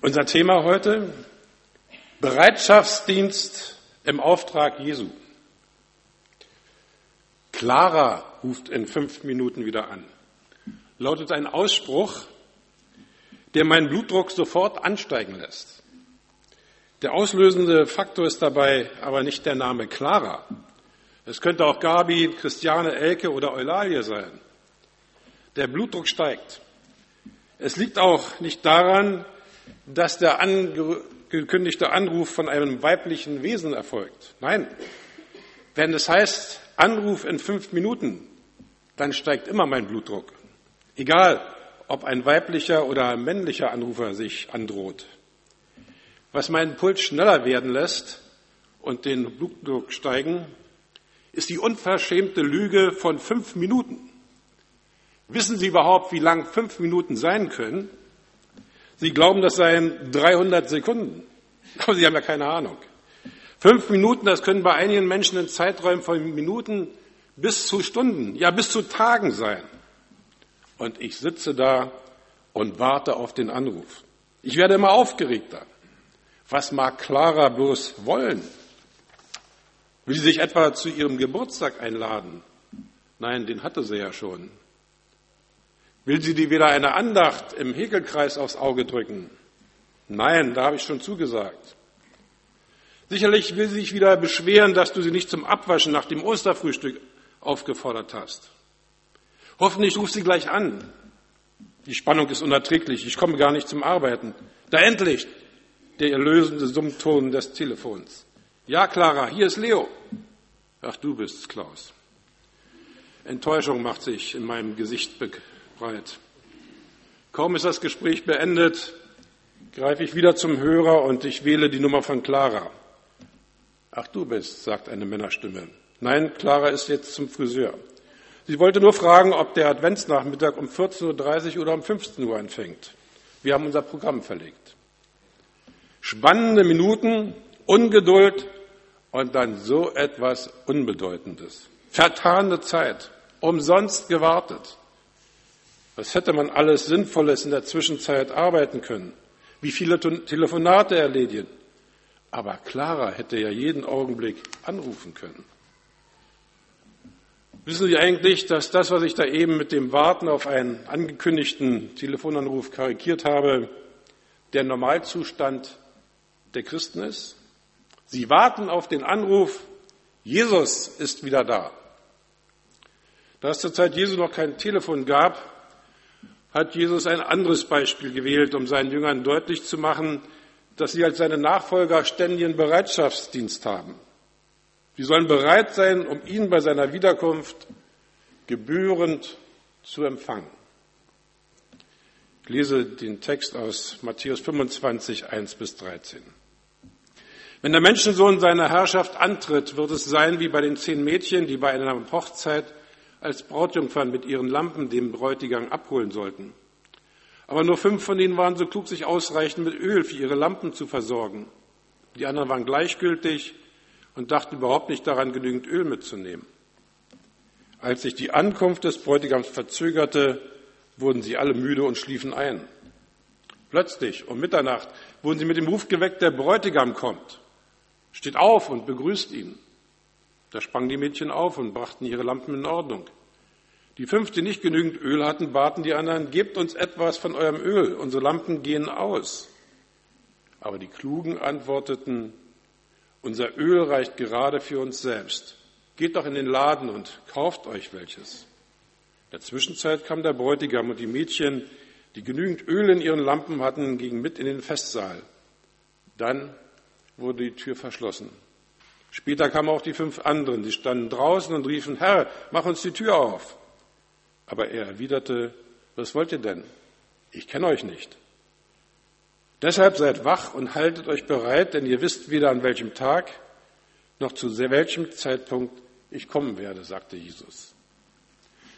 Unser Thema heute, Bereitschaftsdienst im Auftrag Jesu. Clara ruft in fünf Minuten wieder an. Lautet ein Ausspruch, der meinen Blutdruck sofort ansteigen lässt. Der auslösende Faktor ist dabei aber nicht der Name Clara. Es könnte auch Gabi, Christiane, Elke oder Eulalie sein. Der Blutdruck steigt. Es liegt auch nicht daran, dass der angekündigte Anruf von einem weiblichen Wesen erfolgt. Nein, wenn es heißt Anruf in fünf Minuten, dann steigt immer mein Blutdruck. Egal, ob ein weiblicher oder ein männlicher Anrufer sich androht. Was meinen Puls schneller werden lässt und den Blutdruck steigen, ist die unverschämte Lüge von fünf Minuten. Wissen Sie überhaupt, wie lang fünf Minuten sein können? Sie glauben, das seien 300 Sekunden. Aber Sie haben ja keine Ahnung. Fünf Minuten, das können bei einigen Menschen in Zeiträumen von Minuten bis zu Stunden, ja bis zu Tagen sein. Und ich sitze da und warte auf den Anruf. Ich werde immer aufgeregter. Was mag Clara bloß wollen? Will sie sich etwa zu ihrem Geburtstag einladen? Nein, den hatte sie ja schon. Will sie dir wieder eine Andacht im Hegelkreis aufs Auge drücken? Nein, da habe ich schon zugesagt. Sicherlich will sie sich wieder beschweren, dass du sie nicht zum Abwaschen nach dem Osterfrühstück aufgefordert hast. Hoffentlich ruft sie gleich an. Die Spannung ist unerträglich. Ich komme gar nicht zum Arbeiten. Da endlich der erlösende Summton des Telefons. Ja, Clara, hier ist Leo. Ach, du bist's, Klaus. Enttäuschung macht sich in meinem Gesicht breit. Kaum ist das Gespräch beendet, greife ich wieder zum Hörer und ich wähle die Nummer von Clara. Ach, du bist, sagt eine Männerstimme. Nein, Clara ist jetzt zum Friseur. Sie wollte nur fragen, ob der Adventsnachmittag um 14.30 Uhr oder um 15 Uhr anfängt. Wir haben unser Programm verlegt. Spannende Minuten, Ungeduld und dann so etwas Unbedeutendes. Vertane Zeit, umsonst gewartet. Was hätte man alles Sinnvolles in der Zwischenzeit arbeiten können? Wie viele Telefonate erledigen? Aber Clara hätte ja jeden Augenblick anrufen können. Wissen Sie eigentlich, dass das, was ich da eben mit dem Warten auf einen angekündigten Telefonanruf karikiert habe, der Normalzustand der Christen ist? Sie warten auf den Anruf, Jesus ist wieder da. Da es zur Zeit Jesu noch kein Telefon gab, hat Jesus ein anderes Beispiel gewählt, um seinen Jüngern deutlich zu machen, dass sie als seine Nachfolger ständigen Bereitschaftsdienst haben. Sie sollen bereit sein, um ihn bei seiner Wiederkunft gebührend zu empfangen. Ich lese den Text aus Matthäus 25, 1 bis 13. Wenn der Menschensohn seine Herrschaft antritt, wird es sein wie bei den zehn Mädchen, die bei einer Hochzeit als Brautjungfern mit ihren Lampen den Bräutigam abholen sollten. Aber nur fünf von ihnen waren so klug, sich ausreichend mit Öl für ihre Lampen zu versorgen. Die anderen waren gleichgültig und dachten überhaupt nicht daran, genügend Öl mitzunehmen. Als sich die Ankunft des Bräutigams verzögerte, wurden sie alle müde und schliefen ein. Plötzlich um Mitternacht wurden sie mit dem Ruf geweckt, der Bräutigam kommt. Steht auf und begrüßt ihn. Da sprangen die Mädchen auf und brachten ihre Lampen in Ordnung. Die fünf, die nicht genügend Öl hatten, baten die anderen, gebt uns etwas von eurem Öl, unsere Lampen gehen aus. Aber die Klugen antworteten, unser Öl reicht gerade für uns selbst. Geht doch in den Laden und kauft euch welches. In der Zwischenzeit kam der Bräutigam und die Mädchen, die genügend Öl in ihren Lampen hatten, gingen mit in den Festsaal. Dann wurde die Tür verschlossen. Später kamen auch die fünf anderen, die standen draußen und riefen, Herr, mach uns die Tür auf. Aber er erwiderte, was wollt ihr denn? Ich kenne euch nicht. Deshalb seid wach und haltet euch bereit, denn ihr wisst weder an welchem Tag noch zu welchem Zeitpunkt ich kommen werde, sagte Jesus.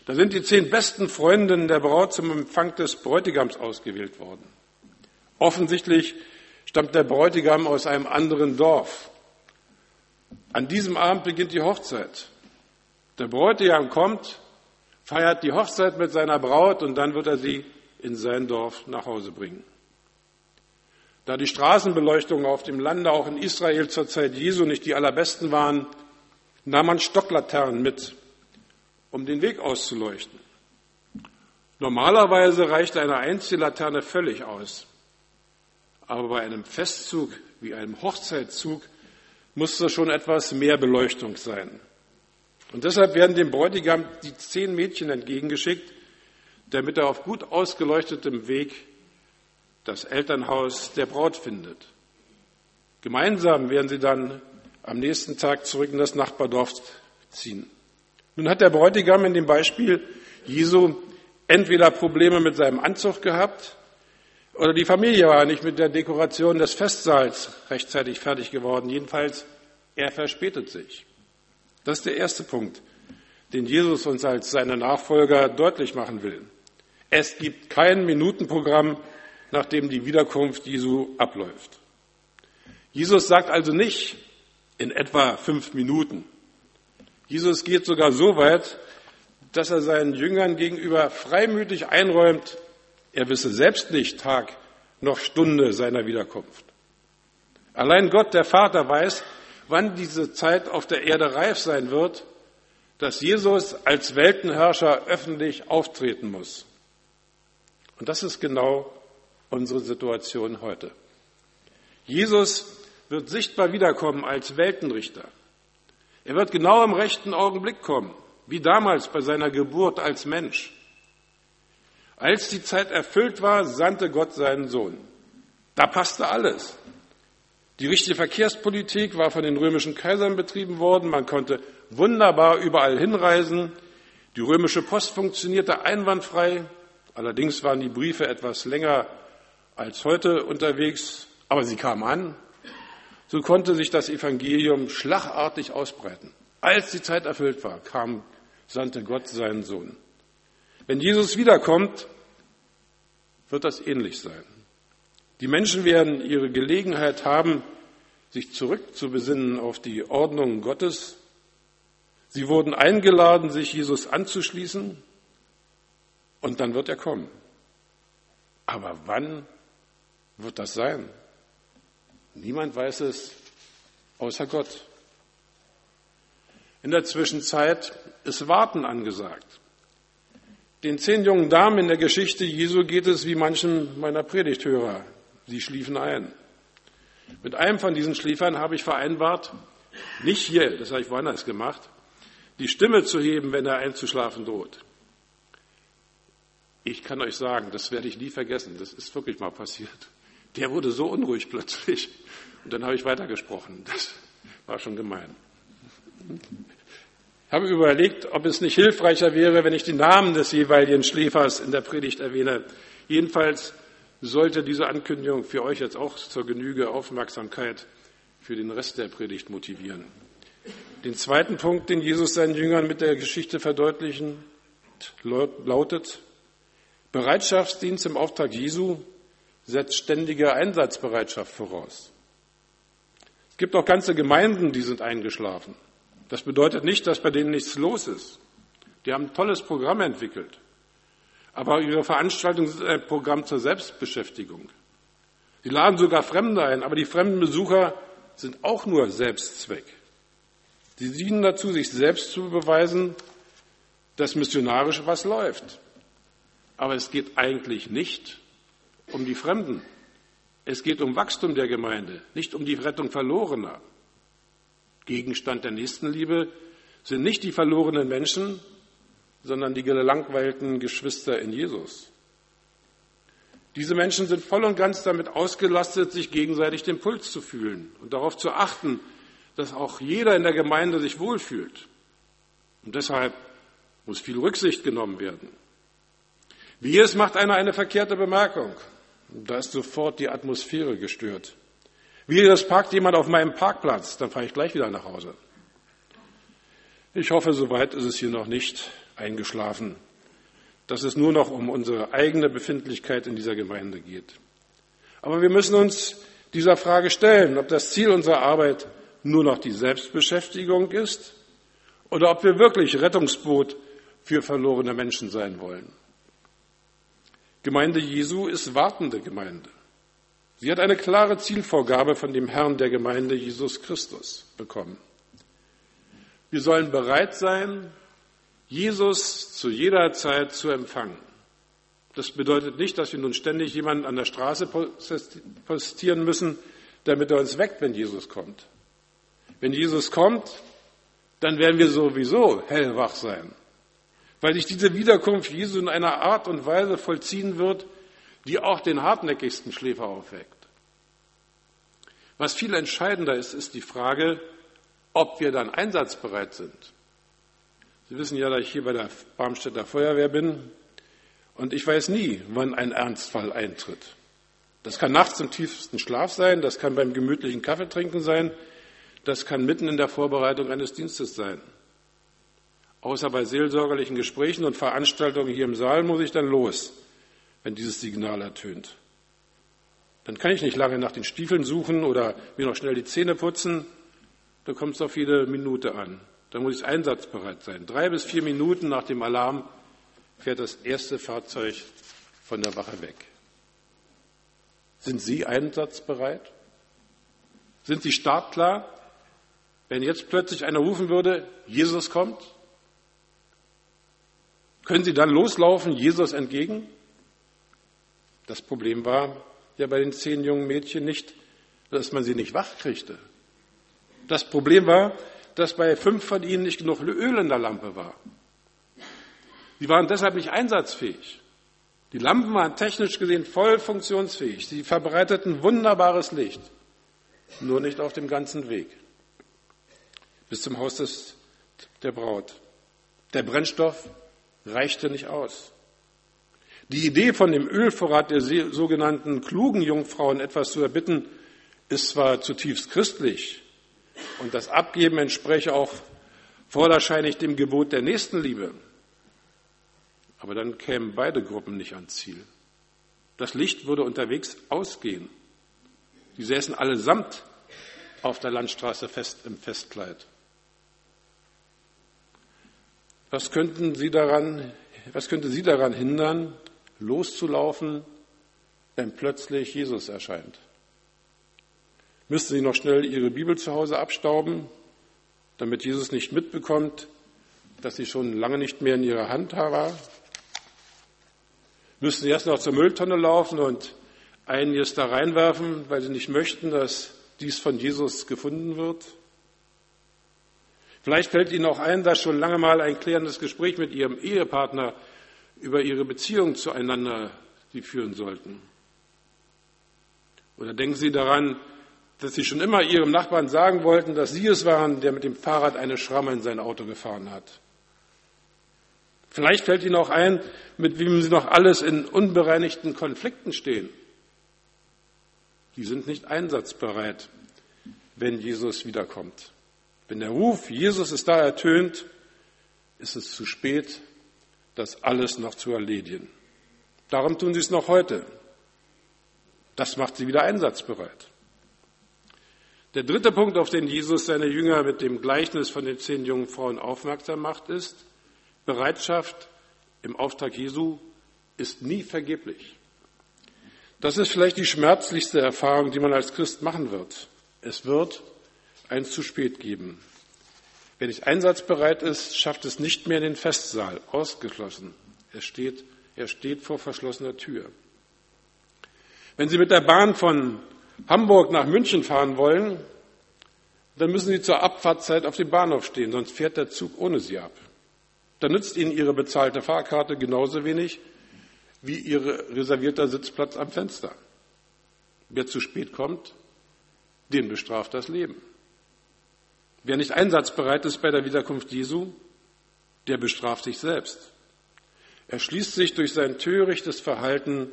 Da sind die zehn besten Freundinnen der Braut zum Empfang des Bräutigams ausgewählt worden. Offensichtlich stammt der Bräutigam aus einem anderen Dorf an diesem Abend beginnt die Hochzeit. Der Bräutigam kommt, feiert die Hochzeit mit seiner Braut und dann wird er sie in sein Dorf nach Hause bringen. Da die Straßenbeleuchtungen auf dem Lande auch in Israel zur Zeit Jesu nicht die allerbesten waren, nahm man Stocklaternen mit, um den Weg auszuleuchten. Normalerweise reicht eine einzige Laterne völlig aus. Aber bei einem Festzug wie einem Hochzeitszug muss da schon etwas mehr Beleuchtung sein. Und deshalb werden dem Bräutigam die zehn Mädchen entgegengeschickt, damit er auf gut ausgeleuchtetem Weg das Elternhaus der Braut findet. Gemeinsam werden sie dann am nächsten Tag zurück in das Nachbardorf ziehen. Nun hat der Bräutigam in dem Beispiel Jesu entweder Probleme mit seinem Anzug gehabt oder die Familie war nicht mit der Dekoration des Festsaals rechtzeitig fertig geworden. Jedenfalls, er verspätet sich. Das ist der erste Punkt, den Jesus uns als seine Nachfolger deutlich machen will. Es gibt kein Minutenprogramm, nachdem die Wiederkunft Jesu abläuft. Jesus sagt also nicht in etwa fünf Minuten. Jesus geht sogar so weit, dass er seinen Jüngern gegenüber freimütig einräumt, er wisse selbst nicht Tag noch Stunde seiner Wiederkunft. Allein Gott, der Vater, weiß, wann diese Zeit auf der Erde reif sein wird, dass Jesus als Weltenherrscher öffentlich auftreten muss. Und das ist genau unsere Situation heute. Jesus wird sichtbar wiederkommen als Weltenrichter. Er wird genau im rechten Augenblick kommen, wie damals bei seiner Geburt als Mensch. Als die Zeit erfüllt war, sandte Gott seinen Sohn. Da passte alles. Die richtige Verkehrspolitik war von den römischen Kaisern betrieben worden. Man konnte wunderbar überall hinreisen. Die römische Post funktionierte einwandfrei. Allerdings waren die Briefe etwas länger als heute unterwegs, aber sie kamen an. So konnte sich das Evangelium schlagartig ausbreiten. Als die Zeit erfüllt war, kam, sandte Gott seinen Sohn. Wenn Jesus wiederkommt, wird das ähnlich sein. Die Menschen werden ihre Gelegenheit haben, sich zurückzubesinnen auf die Ordnung Gottes. Sie wurden eingeladen, sich Jesus anzuschließen und dann wird er kommen. Aber wann wird das sein? Niemand weiß es außer Gott. In der Zwischenzeit ist Warten angesagt. Den zehn jungen Damen in der Geschichte Jesu geht es wie manchen meiner Predigthörer. Sie schliefen ein. Mit einem von diesen Schliefern habe ich vereinbart, nicht hier, das habe ich woanders gemacht, die Stimme zu heben, wenn er einzuschlafen droht. Ich kann euch sagen, das werde ich nie vergessen. Das ist wirklich mal passiert. Der wurde so unruhig plötzlich. Und dann habe ich weitergesprochen. Das war schon gemein. Ich habe überlegt, ob es nicht hilfreicher wäre, wenn ich die Namen des jeweiligen Schläfers in der Predigt erwähne. Jedenfalls sollte diese Ankündigung für euch jetzt auch zur Genüge Aufmerksamkeit für den Rest der Predigt motivieren. Den zweiten Punkt, den Jesus seinen Jüngern mit der Geschichte verdeutlichen, lautet, Bereitschaftsdienst im Auftrag Jesu setzt ständige Einsatzbereitschaft voraus. Es gibt auch ganze Gemeinden, die sind eingeschlafen. Das bedeutet nicht, dass bei denen nichts los ist. Die haben ein tolles Programm entwickelt. Aber ihre Veranstaltung ist ein Programm zur Selbstbeschäftigung. Sie laden sogar Fremde ein, aber die fremden Besucher sind auch nur Selbstzweck. Sie dienen dazu, sich selbst zu beweisen, dass missionarisch was läuft. Aber es geht eigentlich nicht um die Fremden. Es geht um Wachstum der Gemeinde, nicht um die Rettung Verlorener. Gegenstand der Nächstenliebe sind nicht die verlorenen Menschen, sondern die gelangweilten Geschwister in Jesus. Diese Menschen sind voll und ganz damit ausgelastet, sich gegenseitig den Puls zu fühlen und darauf zu achten, dass auch jeder in der Gemeinde sich wohlfühlt. Und deshalb muss viel Rücksicht genommen werden. Wie es macht einer eine verkehrte Bemerkung. Da ist sofort die Atmosphäre gestört. Wie, das parkt jemand auf meinem Parkplatz, dann fahre ich gleich wieder nach Hause. Ich hoffe, soweit ist es hier noch nicht eingeschlafen, dass es nur noch um unsere eigene Befindlichkeit in dieser Gemeinde geht. Aber wir müssen uns dieser Frage stellen, ob das Ziel unserer Arbeit nur noch die Selbstbeschäftigung ist oder ob wir wirklich Rettungsboot für verlorene Menschen sein wollen. Gemeinde Jesu ist wartende Gemeinde. Sie hat eine klare Zielvorgabe von dem Herrn der Gemeinde Jesus Christus bekommen. Wir sollen bereit sein, Jesus zu jeder Zeit zu empfangen. Das bedeutet nicht, dass wir nun ständig jemanden an der Straße postieren müssen, damit er uns weckt, wenn Jesus kommt. Wenn Jesus kommt, dann werden wir sowieso hellwach sein, weil sich diese Wiederkunft Jesu in einer Art und Weise vollziehen wird, die auch den hartnäckigsten Schläfer aufweckt. Was viel entscheidender ist, ist die Frage, ob wir dann einsatzbereit sind. Sie wissen ja, dass ich hier bei der Barmstädter Feuerwehr bin und ich weiß nie, wann ein Ernstfall eintritt. Das kann nachts im tiefsten Schlaf sein, das kann beim gemütlichen Kaffeetrinken sein, das kann mitten in der Vorbereitung eines Dienstes sein. Außer bei seelsorgerlichen Gesprächen und Veranstaltungen hier im Saal muss ich dann los, wenn dieses Signal ertönt. Dann kann ich nicht lange nach den Stiefeln suchen oder mir noch schnell die Zähne putzen. Da kommt es auf jede Minute an. Da muss ich einsatzbereit sein. Drei bis vier Minuten nach dem Alarm fährt das erste Fahrzeug von der Wache weg. Sind Sie einsatzbereit? Sind Sie startklar? Wenn jetzt plötzlich einer rufen würde, Jesus kommt, können Sie dann loslaufen, Jesus entgegen? Das Problem war ja bei den zehn jungen Mädchen nicht, dass man sie nicht wach kriegte. Das Problem war, dass bei fünf von ihnen nicht genug Öl in der Lampe war. Sie waren deshalb nicht einsatzfähig. Die Lampen waren technisch gesehen voll funktionsfähig. Sie verbreiteten wunderbares Licht, nur nicht auf dem ganzen Weg bis zum Haus des, der Braut. Der Brennstoff reichte nicht aus. Die Idee von dem Ölvorrat der sogenannten klugen Jungfrauen etwas zu erbitten, ist zwar zutiefst christlich und das Abgeben entspräche auch vorderscheinlich dem Gebot der Nächstenliebe. Aber dann kämen beide Gruppen nicht ans Ziel. Das Licht würde unterwegs ausgehen. Sie säßen allesamt auf der Landstraße fest im Festkleid. Was könnten Sie daran, was könnte Sie daran hindern, loszulaufen, wenn plötzlich Jesus erscheint? Müssten Sie noch schnell Ihre Bibel zu Hause abstauben, damit Jesus nicht mitbekommt, dass sie schon lange nicht mehr in Ihrer Hand war? Müssen Sie erst noch zur Mülltonne laufen und einiges da reinwerfen, weil Sie nicht möchten, dass dies von Jesus gefunden wird? Vielleicht fällt Ihnen auch ein, dass schon lange mal ein klärendes Gespräch mit Ihrem Ehepartner über Ihre Beziehung zueinander Sie führen sollten. Oder denken Sie daran, dass Sie schon immer Ihrem Nachbarn sagen wollten, dass Sie es waren, der mit dem Fahrrad eine Schramme in sein Auto gefahren hat. Vielleicht fällt Ihnen auch ein, mit wem Sie noch alles in unbereinigten Konflikten stehen. Die sind nicht einsatzbereit, wenn Jesus wiederkommt. Wenn der Ruf, Jesus ist da ertönt, ist es zu spät, das alles noch zu erledigen. Darum tun sie es noch heute. Das macht sie wieder einsatzbereit. Der dritte Punkt, auf den Jesus seine Jünger mit dem Gleichnis von den zehn jungen Frauen aufmerksam macht, ist, Bereitschaft im Auftrag Jesu ist nie vergeblich. Das ist vielleicht die schmerzlichste Erfahrung, die man als Christ machen wird. Es wird ein zu spät geben. Wer nicht einsatzbereit ist, schafft es nicht mehr in den Festsaal, ausgeschlossen. Er steht, er steht vor verschlossener Tür. Wenn Sie mit der Bahn von Hamburg nach München fahren wollen, dann müssen Sie zur Abfahrtzeit auf dem Bahnhof stehen, sonst fährt der Zug ohne Sie ab. Dann nützt Ihnen Ihre bezahlte Fahrkarte genauso wenig wie Ihr reservierter Sitzplatz am Fenster. Wer zu spät kommt, den bestraft das Leben. Wer nicht einsatzbereit ist bei der Wiederkunft Jesu, der bestraft sich selbst. Er schließt sich durch sein törichtes Verhalten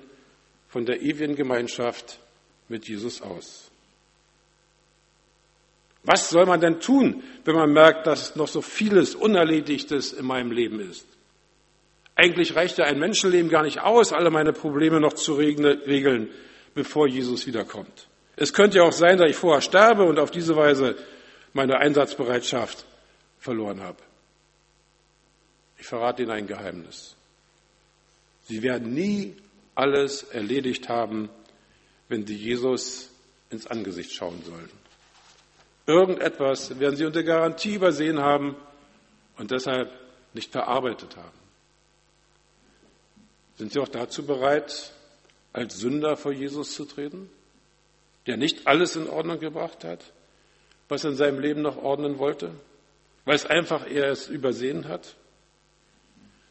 von der ewigen Gemeinschaft mit Jesus aus. Was soll man denn tun, wenn man merkt, dass noch so vieles Unerledigtes in meinem Leben ist? Eigentlich reicht ja ein Menschenleben gar nicht aus, alle meine Probleme noch zu regeln, bevor Jesus wiederkommt. Es könnte ja auch sein, dass ich vorher sterbe und auf diese Weise meine Einsatzbereitschaft verloren habe. Ich verrate Ihnen ein Geheimnis. Sie werden nie alles erledigt haben, wenn sie Jesus ins Angesicht schauen sollen. Irgendetwas werden sie unter Garantie übersehen haben und deshalb nicht verarbeitet haben. Sind Sie auch dazu bereit, als Sünder vor Jesus zu treten, der nicht alles in Ordnung gebracht hat, was er in seinem Leben noch ordnen wollte, weil es einfach er es übersehen hat?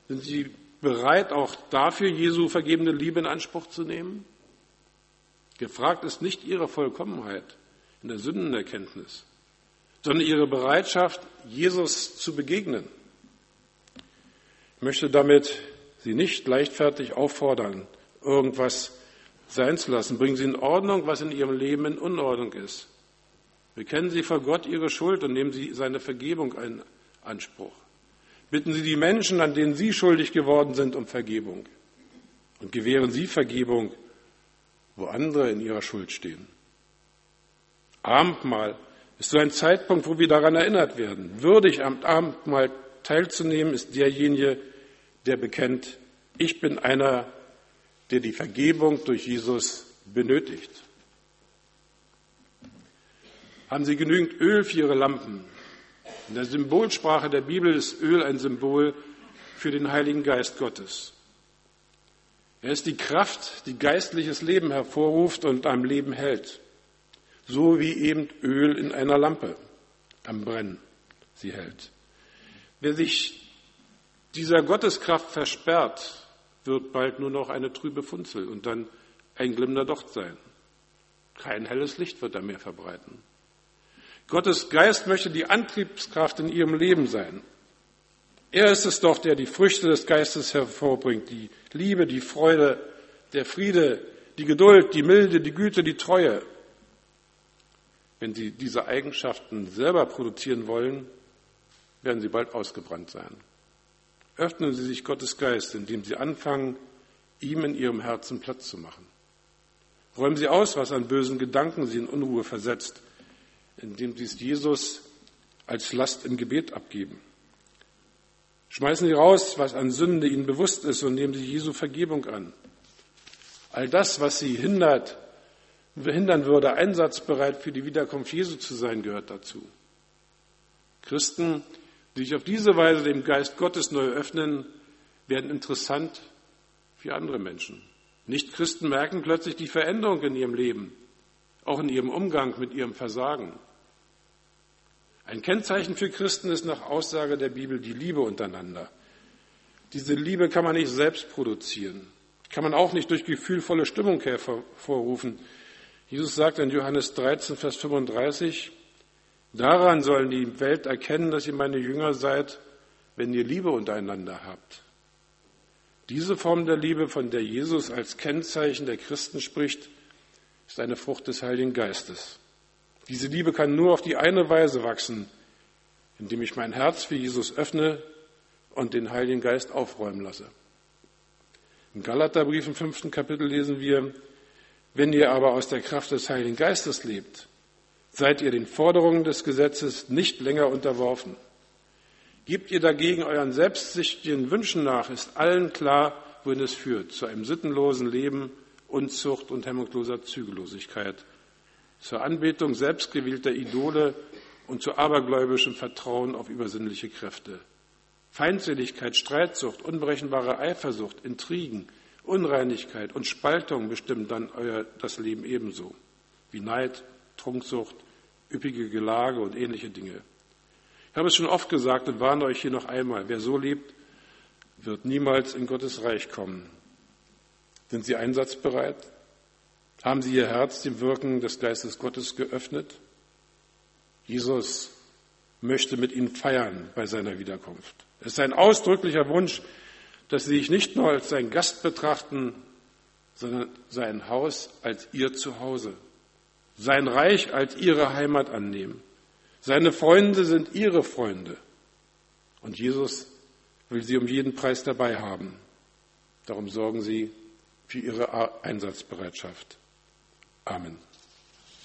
Sind Sie bereit, auch dafür Jesu vergebene Liebe in Anspruch zu nehmen? Gefragt ist nicht Ihre Vollkommenheit in der Sündenerkenntnis, sondern Ihre Bereitschaft, Jesus zu begegnen. Ich möchte damit Sie nicht leichtfertig auffordern, irgendwas sein zu lassen. Bringen Sie in Ordnung, was in Ihrem Leben in Unordnung ist. Bekennen Sie vor Gott Ihre Schuld und nehmen Sie seine Vergebung in Anspruch. Bitten Sie die Menschen, an denen Sie schuldig geworden sind, um Vergebung. Und gewähren Sie Vergebung, wo andere in ihrer Schuld stehen. Abendmahl ist so ein Zeitpunkt, wo wir daran erinnert werden. Würdig am Abendmahl teilzunehmen ist derjenige, der bekennt, ich bin einer, der die Vergebung durch Jesus benötigt. Haben Sie genügend Öl für Ihre Lampen? In der Symbolsprache der Bibel ist Öl ein Symbol für den Heiligen Geist Gottes. Er ist die Kraft, die geistliches Leben hervorruft und am Leben hält. So wie eben Öl in einer Lampe am Brennen sie hält. Wer sich dieser Gotteskraft versperrt, wird bald nur noch eine trübe Funzel und dann ein glimmender Docht sein. Kein helles Licht wird er mehr verbreiten. Gottes Geist möchte die Antriebskraft in ihrem Leben sein. Er ist es doch, der die Früchte des Geistes hervorbringt, die Liebe, die Freude, der Friede, die Geduld, die Milde, die Güte, die Treue. Wenn Sie diese Eigenschaften selber produzieren wollen, werden Sie bald ausgebrannt sein. Öffnen Sie sich Gottes Geist, indem Sie anfangen, ihm in Ihrem Herzen Platz zu machen. Räumen Sie aus, was an bösen Gedanken Sie in Unruhe versetzt, indem Sie es Jesus als Last im Gebet abgeben. Schmeißen Sie raus, was an Sünde Ihnen bewusst ist und nehmen Sie Jesu Vergebung an. All das, was Sie hindert, behindern würde, einsatzbereit für die Wiederkunft Jesu zu sein, gehört dazu. Christen, die sich auf diese Weise dem Geist Gottes neu öffnen, werden interessant für andere Menschen. Nicht-Christen merken plötzlich die Veränderung in ihrem Leben, auch in ihrem Umgang mit ihrem Versagen. Ein Kennzeichen für Christen ist nach Aussage der Bibel die Liebe untereinander. Diese Liebe kann man nicht selbst produzieren, kann man auch nicht durch gefühlvolle Stimmung hervorrufen. Jesus sagt in Johannes 13, Vers 35, daran sollen die Welt erkennen, dass ihr meine Jünger seid, wenn ihr Liebe untereinander habt. Diese Form der Liebe, von der Jesus als Kennzeichen der Christen spricht, ist eine Frucht des Heiligen Geistes. Diese Liebe kann nur auf die eine Weise wachsen, indem ich mein Herz für Jesus öffne und den Heiligen Geist aufräumen lasse. Im Galaterbrief im fünften Kapitel lesen wir, wenn ihr aber aus der Kraft des Heiligen Geistes lebt, seid ihr den Forderungen des Gesetzes nicht länger unterworfen. Gebt ihr dagegen euren selbstsüchtigen Wünschen nach, ist allen klar, wohin es führt, zu einem sittenlosen Leben, Unzucht und hemmungsloser Zügellosigkeit zur Anbetung selbstgewählter Idole und zu abergläubischem Vertrauen auf übersinnliche Kräfte. Feindseligkeit, Streitsucht, unberechenbare Eifersucht, Intrigen, Unreinigkeit und Spaltung bestimmen dann euer, das Leben ebenso, wie Neid, Trunksucht, üppige Gelage und ähnliche Dinge. Ich habe es schon oft gesagt und warne euch hier noch einmal, wer so lebt, wird niemals in Gottes Reich kommen. Sind Sie einsatzbereit? Haben Sie Ihr Herz dem Wirken des Geistes Gottes geöffnet? Jesus möchte mit Ihnen feiern bei seiner Wiederkunft. Es ist ein ausdrücklicher Wunsch, dass Sie sich nicht nur als sein Gast betrachten, sondern sein Haus als Ihr Zuhause, sein Reich als Ihre Heimat annehmen. Seine Freunde sind Ihre Freunde. Und Jesus will Sie um jeden Preis dabei haben. Darum sorgen Sie für Ihre Einsatzbereitschaft. Amen.